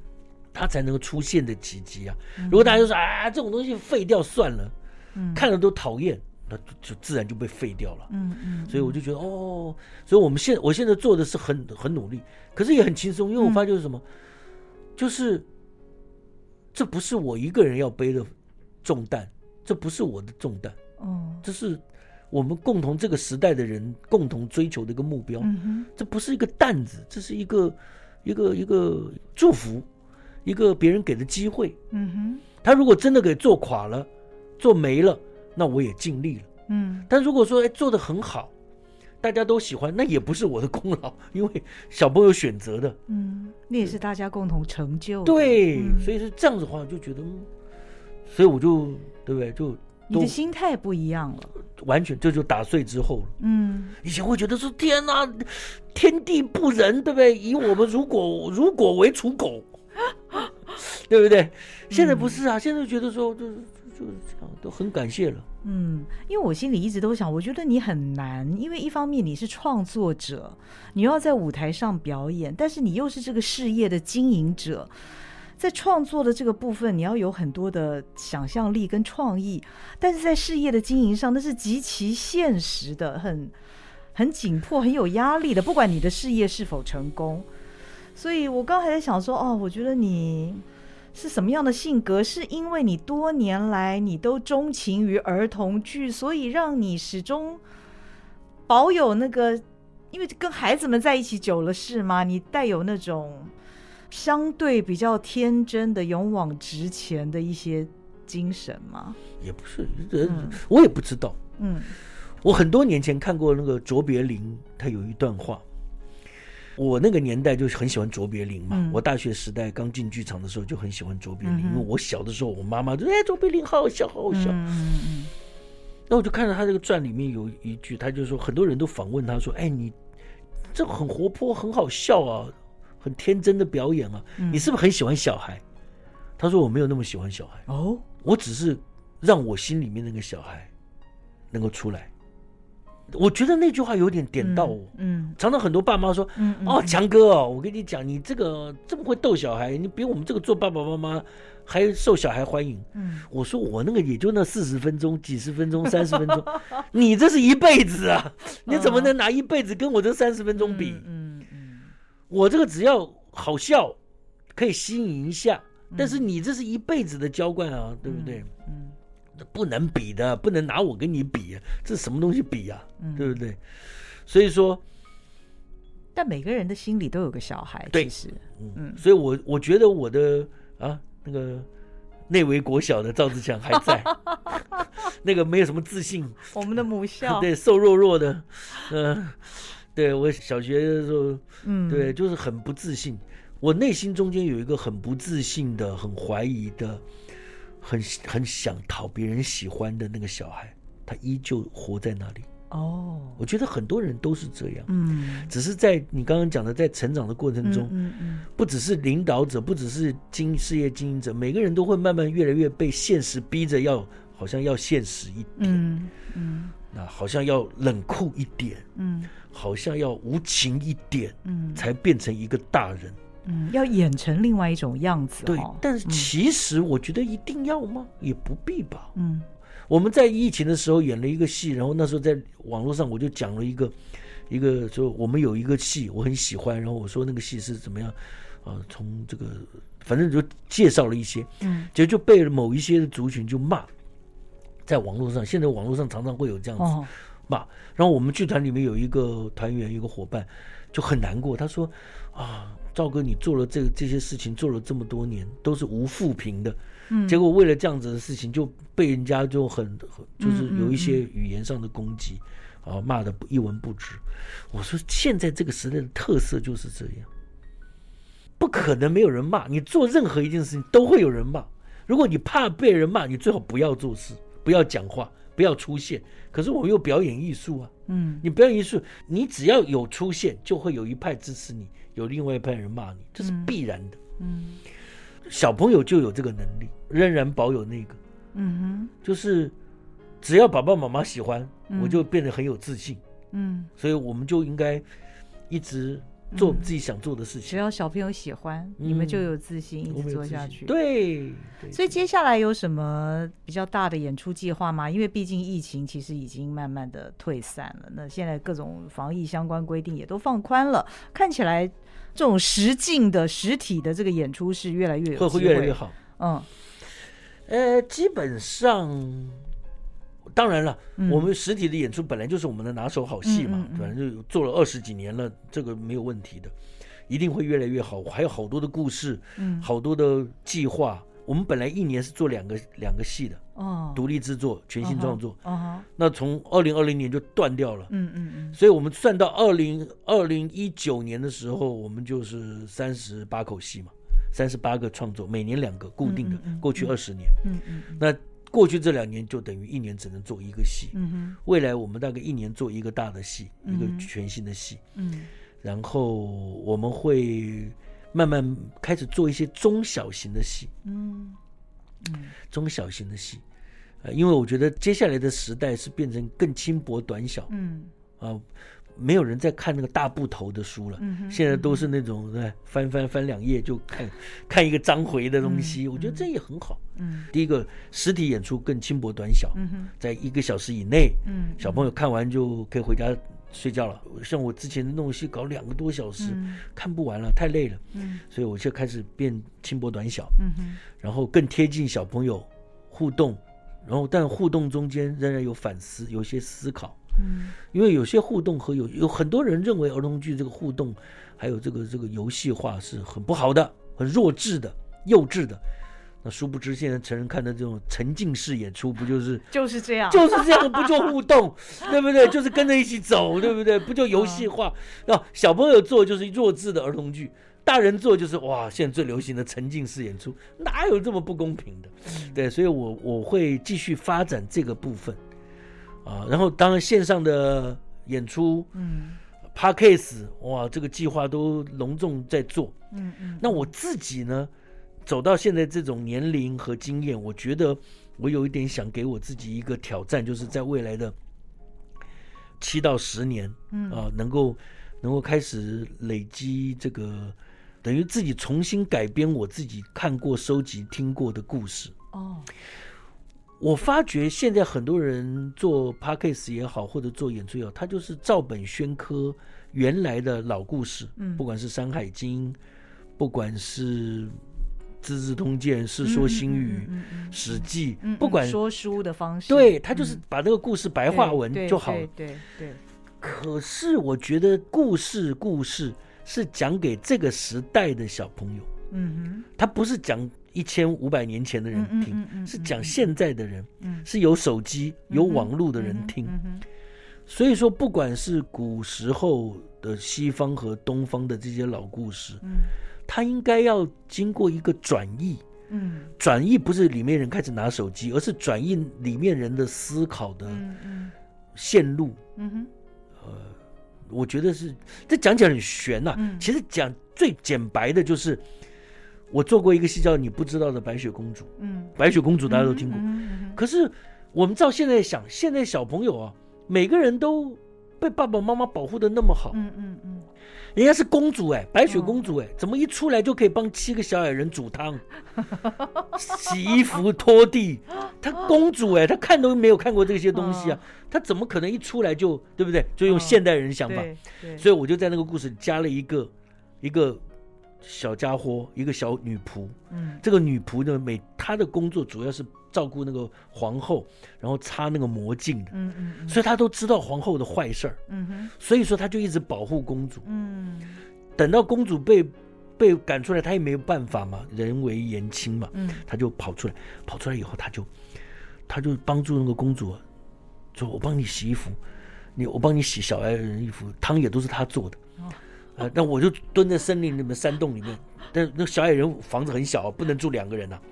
它才能够出现的奇迹啊！如果大家就说啊，这种东西废掉算了，嗯，看了都讨厌，那就就自然就被废掉了。嗯嗯，所以我就觉得哦，所以我们现我现在做的是很很努力，可是也很轻松，因为我发现就是什么，嗯、就是这不是我一个人要背的重担，这不是我的重担，哦，这是我们共同这个时代的人共同追求的一个目标。嗯，这不是一个担子，这是一个一个一个祝福，一个别人给的机会。嗯哼，他如果真的给做垮了，做没了。那我也尽力了，嗯，但如果说哎做的很好，大家都喜欢，那也不是我的功劳，因为小朋友选择的，嗯，那也是大家共同成就的，对，嗯、所以是这样子的话，就觉得，所以我就对不对？就你的心态不一样了，完全这就，就打碎之后了，嗯，以前会觉得说天哪，天地不仁，对不对？以我们如果如果为刍狗，对不对？现在不是啊，嗯、现在觉得说就是。就是这样，都很感谢了。嗯，因为我心里一直都想，我觉得你很难，因为一方面你是创作者，你要在舞台上表演，但是你又是这个事业的经营者，在创作的这个部分，你要有很多的想象力跟创意，但是在事业的经营上，那是极其现实的，很很紧迫，很有压力的。不管你的事业是否成功，所以我刚才在想说，哦，我觉得你。是什么样的性格？是因为你多年来你都钟情于儿童剧，所以让你始终保有那个，因为跟孩子们在一起久了是吗？你带有那种相对比较天真的、勇往直前的一些精神吗？也不是，嗯，我也不知道。嗯，我很多年前看过那个卓别林，他有一段话。我那个年代就很喜欢卓别林嘛。嗯、我大学时代刚进剧场的时候就很喜欢卓别林，嗯、因为我小的时候，我妈妈就哎，卓别林好好笑，好好笑。嗯嗯嗯。那我就看到他这个传里面有一句，他就说很多人都访问他说：“哎，你这很活泼，很好笑啊，很天真的表演啊，嗯、你是不是很喜欢小孩？”他说：“我没有那么喜欢小孩哦，我只是让我心里面那个小孩能够出来。”我觉得那句话有点点到我。嗯，常常很多爸妈说，嗯哦，强哥哦，我跟你讲，你这个这么会逗小孩，你比我们这个做爸爸妈妈还受小孩欢迎。嗯，我说我那个也就那四十分钟、几十分钟、三十分钟，你这是一辈子啊！你怎么能拿一辈子跟我这三十分钟比？嗯嗯，我这个只要好笑，可以吸引一下，但是你这是一辈子的浇灌啊，对不对？嗯。不能比的，不能拿我跟你比，这是什么东西比呀？嗯，对不对？所以说，但每个人的心里都有个小孩，对，是，嗯嗯，所以我我觉得我的啊，那个内围国小的赵志强还在，那个没有什么自信，我们的母校，对，瘦弱弱的，嗯，对我小学的时候，嗯，对，就是很不自信，我内心中间有一个很不自信的、很怀疑的。很很想讨别人喜欢的那个小孩，他依旧活在那里。哦，我觉得很多人都是这样。嗯，只是在你刚刚讲的，在成长的过程中，嗯嗯，嗯不只是领导者，不只是经事业经营者，每个人都会慢慢越来越被现实逼着要，好像要现实一点，嗯嗯，那好像要冷酷一点，嗯，好像要无情一点，嗯，才变成一个大人。嗯，要演成另外一种样子，哦。对，但是其实我觉得一定要吗？嗯、也不必吧。嗯，我们在疫情的时候演了一个戏，然后那时候在网络上我就讲了一个一个说我们有一个戏我很喜欢，然后我说那个戏是怎么样啊、呃？从这个反正就介绍了一些，嗯，结果就被某一些的族群就骂，在网络上，现在网络上常常会有这样子、哦、骂。然后我们剧团里面有一个团员，一个伙伴就很难过，他说啊。赵哥，你做了这个这些事情，做了这么多年，都是无负评的，嗯，结果为了这样子的事情，就被人家就很很就是有一些语言上的攻击，嗯嗯嗯、啊，骂的一文不值。我说现在这个时代的特色就是这样，不可能没有人骂你，做任何一件事情都会有人骂。如果你怕被人骂，你最好不要做事，不要讲话，不要出现。可是我们有表演艺术啊，嗯，你表演艺术，你只要有出现，就会有一派支持你。有另外一派人骂你，这是必然的。嗯，小朋友就有这个能力，仍然保有那个。嗯哼，就是只要爸爸妈妈喜欢，嗯、我就变得很有自信。嗯，所以我们就应该一直做自己想做的事情。只要小朋友喜欢，你们就有自信一直做下去。对，所以接下来有什么比较大的演出计划吗？因为毕竟疫情其实已经慢慢的退散了，那现在各种防疫相关规定也都放宽了，看起来这种实境的实体的这个演出是越来越有会会越来越好。嗯，呃，基本上。当然了，嗯、我们实体的演出本来就是我们的拿手好戏嘛，反正、就做了二十几年了，这个没有问题的，一定会越来越好。还有好多的故事，嗯，好多的计划。我们本来一年是做两个两个戏的，哦，独立制作，全新创作，哦，那从二零二零年就断掉了，嗯嗯嗯，所以我们算到二零二零一九年的时候，我们就是三十八口戏嘛，三十八个创作，每年两个固定的，过去二十年，嗯嗯，嗯。那。过去这两年就等于一年只能做一个戏，嗯。未来我们大概一年做一个大的戏，嗯、一个全新的戏，嗯。然后我们会慢慢开始做一些中小型的戏，嗯。嗯，中小型的戏，呃，因为我觉得接下来的时代是变成更轻薄短小，嗯。啊。呃没有人在看那个大部头的书了，嗯、现在都是那种对翻翻翻两页就看 看一个章回的东西，嗯、我觉得这也很好。嗯，第一个实体演出更轻薄短小，嗯、在一个小时以内，嗯，小朋友看完就可以回家睡觉了。像我之前的那种戏搞两个多小时，嗯、看不完了，太累了。嗯，所以我就开始变轻薄短小，嗯，然后更贴近小朋友互动，然后但互动中间仍然有反思，有些思考。嗯，因为有些互动和有有很多人认为儿童剧这个互动，还有这个这个游戏化是很不好的、很弱智的、幼稚的。那殊不知，现在成人看的这种沉浸式演出，不就是就是这样，就是这样，不就互动，对不对？就是 跟着一起走，对不对？不就游戏化？那小朋友做就是弱智的儿童剧，大人做就是哇，现在最流行的沉浸式演出，哪有这么不公平的？对，所以我我会继续发展这个部分。啊，然后当然线上的演出，嗯，Podcast 哇，这个计划都隆重在做，嗯嗯。那我自己呢，走到现在这种年龄和经验，我觉得我有一点想给我自己一个挑战，就是在未来的七到十年，嗯啊，能够能够开始累积这个，等于自己重新改编我自己看过、收集、听过的故事。哦。我发觉现在很多人做 Podcast 也好，或者做演出也好，他就是照本宣科原来的老故事，嗯，不管是《山海经》，不管是《资治通鉴》《世说新语》嗯嗯嗯嗯《史记》不管说书的方式，对，他就是把这个故事白话文就好了。对对，对，对，对。可是我觉得故事故事是讲给这个时代的小朋友，嗯哼，他不是讲。一千五百年前的人听，是讲现在的人，嗯、是有手机、有网络的人听。所以说，不管是古时候的西方和东方的这些老故事，嗯、它应该要经过一个转译。嗯，转译不是里面人开始拿手机，而是转译里面人的思考的线路。嗯哼，呃，我觉得是这讲起来很玄呐、其实讲最简白的就是。我做过一个戏叫《你不知道的白雪公主》，嗯，白雪公主大家都听过，可是我们照现在想，现在小朋友啊，每个人都被爸爸妈妈保护的那么好，嗯嗯嗯，人家是公主哎，白雪公主哎，怎么一出来就可以帮七个小矮人煮汤、洗衣服、拖地？她公主哎，她看都没有看过这些东西啊，她怎么可能一出来就对不对？就用现代人想法，所以我就在那个故事里加了一个一个。小家伙，一个小女仆。嗯，这个女仆呢，每她的工作主要是照顾那个皇后，然后擦那个魔镜的。嗯嗯，嗯，所以她都知道皇后的坏事儿。嗯哼，所以说她就一直保护公主。嗯，等到公主被被赶出来，她也没有办法嘛，人为言轻嘛。嗯，她就跑出来，跑出来以后，她就她就帮助那个公主，说：“我帮你洗衣服，你我帮你洗小矮人衣服，汤也都是她做的。”哦。啊！那我就蹲在森林里面、山洞里面。但那小矮人房子很小，不能住两个人呐、啊。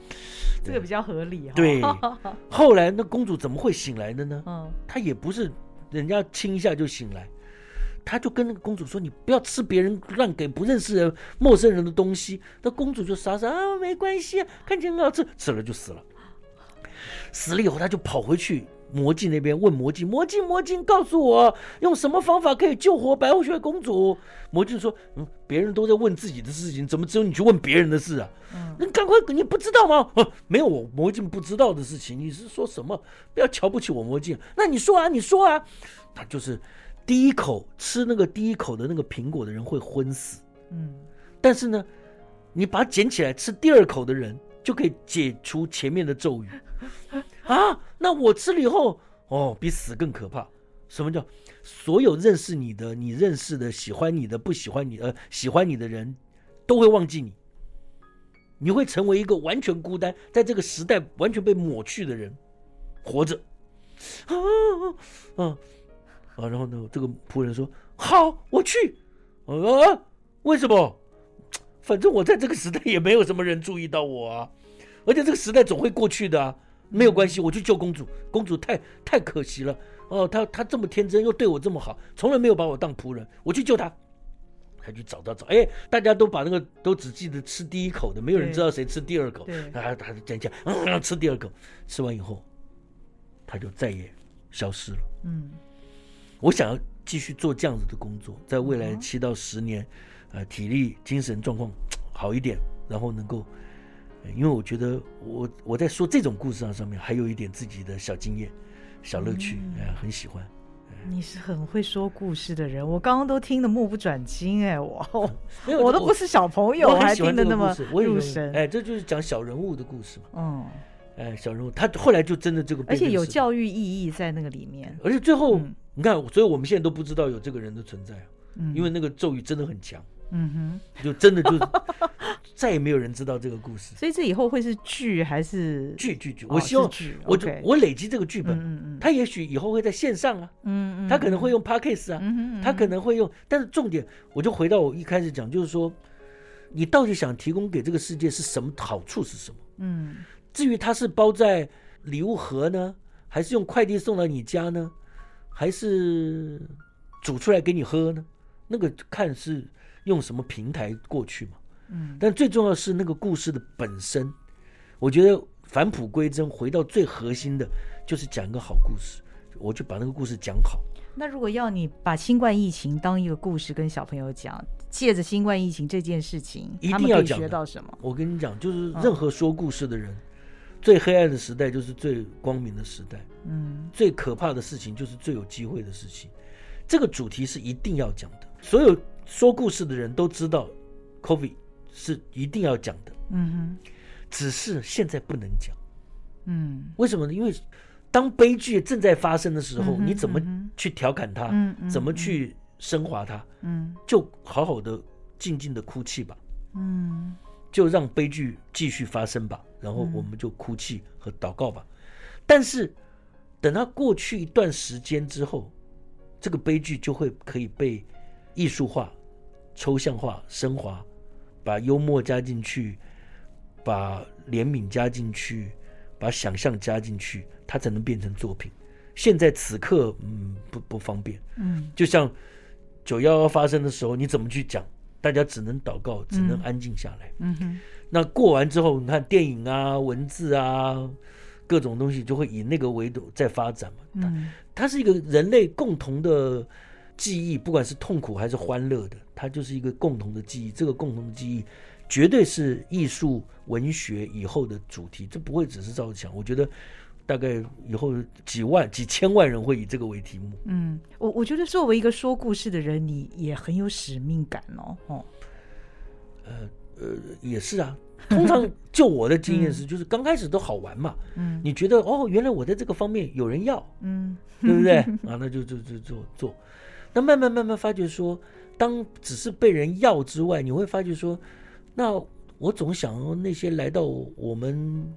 这个比较合理啊。对。后来那公主怎么会醒来的呢？嗯。她也不是人家亲一下就醒来，她就跟那个公主说：“你不要吃别人乱给不认识人、陌生人的东西。”那公主就傻傻啊，没关系啊，看起来很好吃，吃了就死了。死了以后，她就跑回去魔镜那边问魔镜，魔镜魔镜，告诉我用什么方法可以救活白雪公主？魔镜说：“嗯，别人都在问自己的事情，怎么只有你去问别人的事啊？嗯，你赶快，你不知道吗？啊，没有我魔镜不知道的事情。你是说什么？不要瞧不起我魔镜。那你说啊，你说啊。他就是第一口吃那个第一口的那个苹果的人会昏死。嗯，但是呢，你把它捡起来吃第二口的人就可以解除前面的咒语。”啊，那我吃了以后，哦，比死更可怕。什么叫所有认识你的、你认识的、喜欢你的、不喜欢你呃喜欢你的人，都会忘记你。你会成为一个完全孤单，在这个时代完全被抹去的人，活着。啊啊啊！然后呢，这个仆人说：“好，我去。”啊，为什么？反正我在这个时代也没有什么人注意到我啊，而且这个时代总会过去的啊。没有关系，我去救公主。公主太太可惜了哦，她她这么天真，又对我这么好，从来没有把我当仆人。我去救她，他去找找找，哎，大家都把那个都只记得吃第一口的，没有人知道谁吃第二口。他他讲讲，嗯，吃第二口，吃完以后，他就再也消失了。嗯，我想要继续做这样子的工作，在未来七到十年，呃，体力精神状况好一点，然后能够。因为我觉得我我在说这种故事上上面还有一点自己的小经验、小乐趣，哎、嗯，很喜欢。你是很会说故事的人，我刚刚都听得目不转睛，哎，我 我都不是小朋友，我还听得那么入神。哎，这就是讲小人物的故事嘛。嗯，哎，小人物他后来就真的这个，而且有教育意义在那个里面。而且最后、嗯、你看，所以我们现在都不知道有这个人的存在，嗯，因为那个咒语真的很强。嗯哼，就真的就 再也没有人知道这个故事，所以这以后会是剧还是剧剧剧？我希望我就我累积这个剧本，嗯嗯，他也许以后会在线上啊，嗯嗯，他可能会用 Podcast 啊，嗯嗯，他可能会用，但是重点我就回到我一开始讲，就是说你到底想提供给这个世界是什么好处是什么？嗯，至于它是包在礼物盒呢，还是用快递送到你家呢，还是煮出来给你喝呢？那个看是。用什么平台过去嘛？嗯，但最重要的是那个故事的本身。我觉得返璞归真，回到最核心的，就是讲一个好故事。我就把那个故事讲好。那如果要你把新冠疫情当一个故事跟小朋友讲，借着新冠疫情这件事情，一定要讲学到什么？我跟你讲，就是任何说故事的人，哦、最黑暗的时代就是最光明的时代。嗯，最可怕的事情就是最有机会的事情。这个主题是一定要讲的。所有。说故事的人都知道，COVID 是一定要讲的。嗯哼，只是现在不能讲。嗯，为什么呢？因为当悲剧正在发生的时候，嗯、你怎么去调侃它？嗯嗯、怎么去升华它？嗯，就好好的、静静的哭泣吧。嗯，就让悲剧继续发生吧。然后我们就哭泣和祷告吧。嗯、但是等它过去一段时间之后，这个悲剧就会可以被。艺术化、抽象化、升华，把幽默加进去，把怜悯加进去，把想象加进去，它才能变成作品。现在此刻，嗯，不不方便。嗯，就像九幺幺发生的时候，你怎么去讲？大家只能祷告，只能安静下来。嗯哼。那过完之后，你看电影啊、文字啊，各种东西就会以那个维度在发展嘛。嗯，它是一个人类共同的。记忆，不管是痛苦还是欢乐的，它就是一个共同的记忆。这个共同的记忆，绝对是艺术文学以后的主题。这不会只是赵自强，我觉得大概以后几万、几千万人会以这个为题目。嗯，我我觉得作为一个说故事的人，你也很有使命感哦。哦，呃呃，也是啊。通常就我的经验是，就是刚开始都好玩嘛。嗯，你觉得哦，原来我在这个方面有人要，嗯，对不对？啊，那就就就做做。那慢慢慢慢发觉说，当只是被人要之外，你会发觉说，那我总想那些来到我们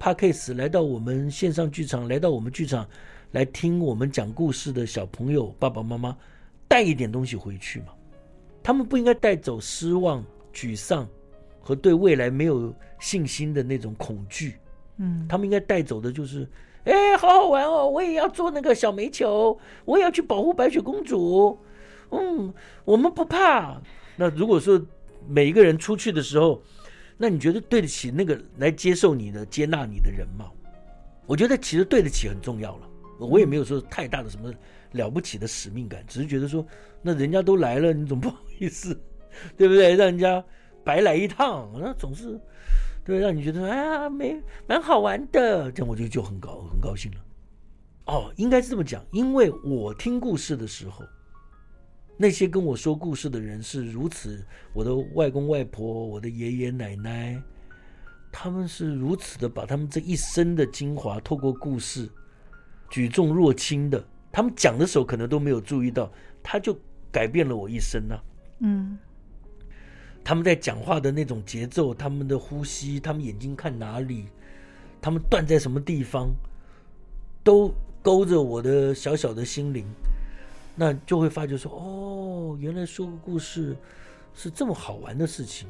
Podcast 来到我们线上剧场，来到我们剧场来听我们讲故事的小朋友爸爸妈妈，带一点东西回去嘛。他们不应该带走失望、沮丧和对未来没有信心的那种恐惧。嗯，他们应该带走的就是。哎，好好玩哦！我也要做那个小煤球，我也要去保护白雪公主。嗯，我们不怕。那如果说每一个人出去的时候，那你觉得对得起那个来接受你的、接纳你的人吗？我觉得其实对得起很重要了。我也没有说太大的什么了不起的使命感，只是觉得说，那人家都来了，你总不好意思，对不对？让人家白来一趟，那总是对，让你觉得哎呀，没蛮好玩的，这样我就就很高很高兴了。哦，应该是这么讲，因为我听故事的时候，那些跟我说故事的人是如此，我的外公外婆，我的爷爷奶奶，他们是如此的把他们这一生的精华透过故事举重若轻的，他们讲的时候可能都没有注意到，他就改变了我一生啊。嗯，他们在讲话的那种节奏，他们的呼吸，他们眼睛看哪里，他们断在什么地方，都。勾着我的小小的心灵，那就会发觉说：哦，原来说个故事是这么好玩的事情。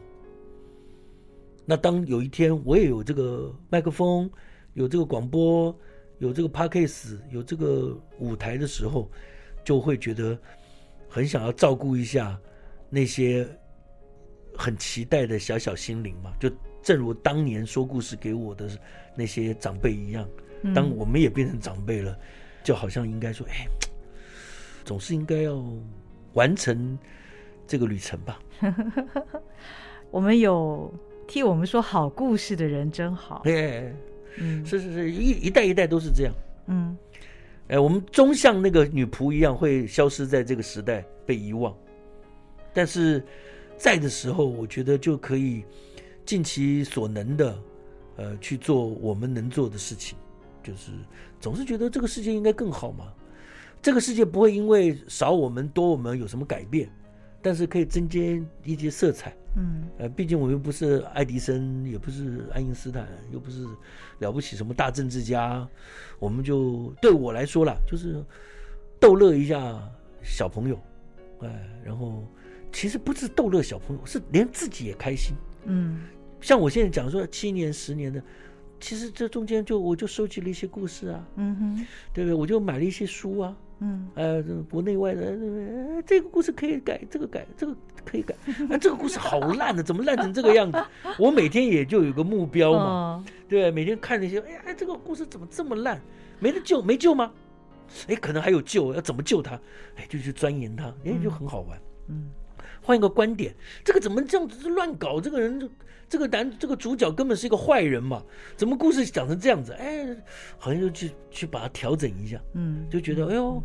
那当有一天我也有这个麦克风，有这个广播，有这个 Podcast，有这个舞台的时候，就会觉得很想要照顾一下那些很期待的小小心灵嘛。就正如当年说故事给我的那些长辈一样。当我们也变成长辈了，就好像应该说，哎，总是应该要完成这个旅程吧。我们有替我们说好故事的人真好。哎，嗯，是是是，一一代一代都是这样。嗯，哎，我们终像那个女仆一样，会消失在这个时代，被遗忘。但是在的时候，我觉得就可以尽其所能的，呃，去做我们能做的事情。就是总是觉得这个世界应该更好嘛，这个世界不会因为少我们多我们有什么改变，但是可以增添一些色彩。嗯，呃，毕竟我们又不是爱迪生，也不是爱因斯坦，又不是了不起什么大政治家，我们就对我来说啦，就是逗乐一下小朋友，哎，然后其实不是逗乐小朋友，是连自己也开心。嗯，像我现在讲说七年十年的。其实这中间就我就收集了一些故事啊，嗯哼，对不对？我就买了一些书啊，嗯，呃，国内外的，呃，这个故事可以改，这个改，这个可以改，啊，这个故事好烂的，怎么烂成这个样子？我每天也就有个目标嘛，哦、对，每天看那些，哎呀，这个故事怎么这么烂？没得救，没救吗？哎，可能还有救，要怎么救他？哎，就去钻研它，哎，就很好玩，嗯。换一个观点，这个怎么这样子乱搞？这个人，这个男，这个主角根本是一个坏人嘛？怎么故事讲成这样子？哎，好像就去去把它调整一下，嗯，就觉得哎呦，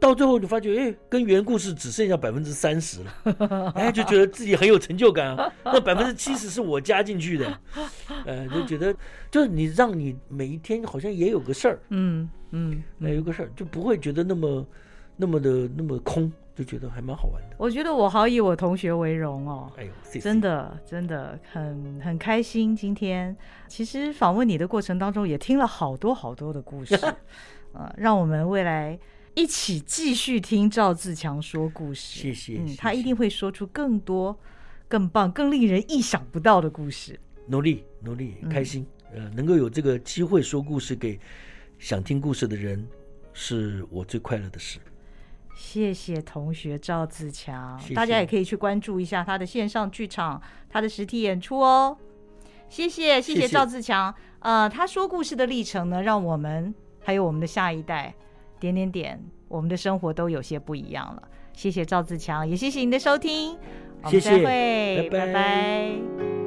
到最后就发觉，哎，跟原故事只剩下百分之三十了，哎，就觉得自己很有成就感啊。那百分之七十是我加进去的，呃，就觉得就是你让你每一天好像也有个事儿，嗯嗯，哎，有个事儿就不会觉得那么那么的那么空。就觉得还蛮好玩的。我觉得我好以我同学为荣哦。哎呦，谢谢。真的真的很很开心。今天其实访问你的过程当中，也听了好多好多的故事，呃，让我们未来一起继续听赵自强说故事。谢谢。嗯，他一定会说出更多、更棒、更令人意想不到的故事。努力努力，开心。嗯、呃，能够有这个机会说故事给想听故事的人，是我最快乐的事。谢谢同学赵自强，谢谢，大家也可以去关注一下他的线上剧场，他的实体演出哦。谢谢谢谢赵自强，呃，他说故事的历程呢，让我们还有我们的下一代点点点，我们的生活都有些不一样了。谢谢赵自强，也谢谢您的收听，我们再会，谢谢，拜拜。拜拜。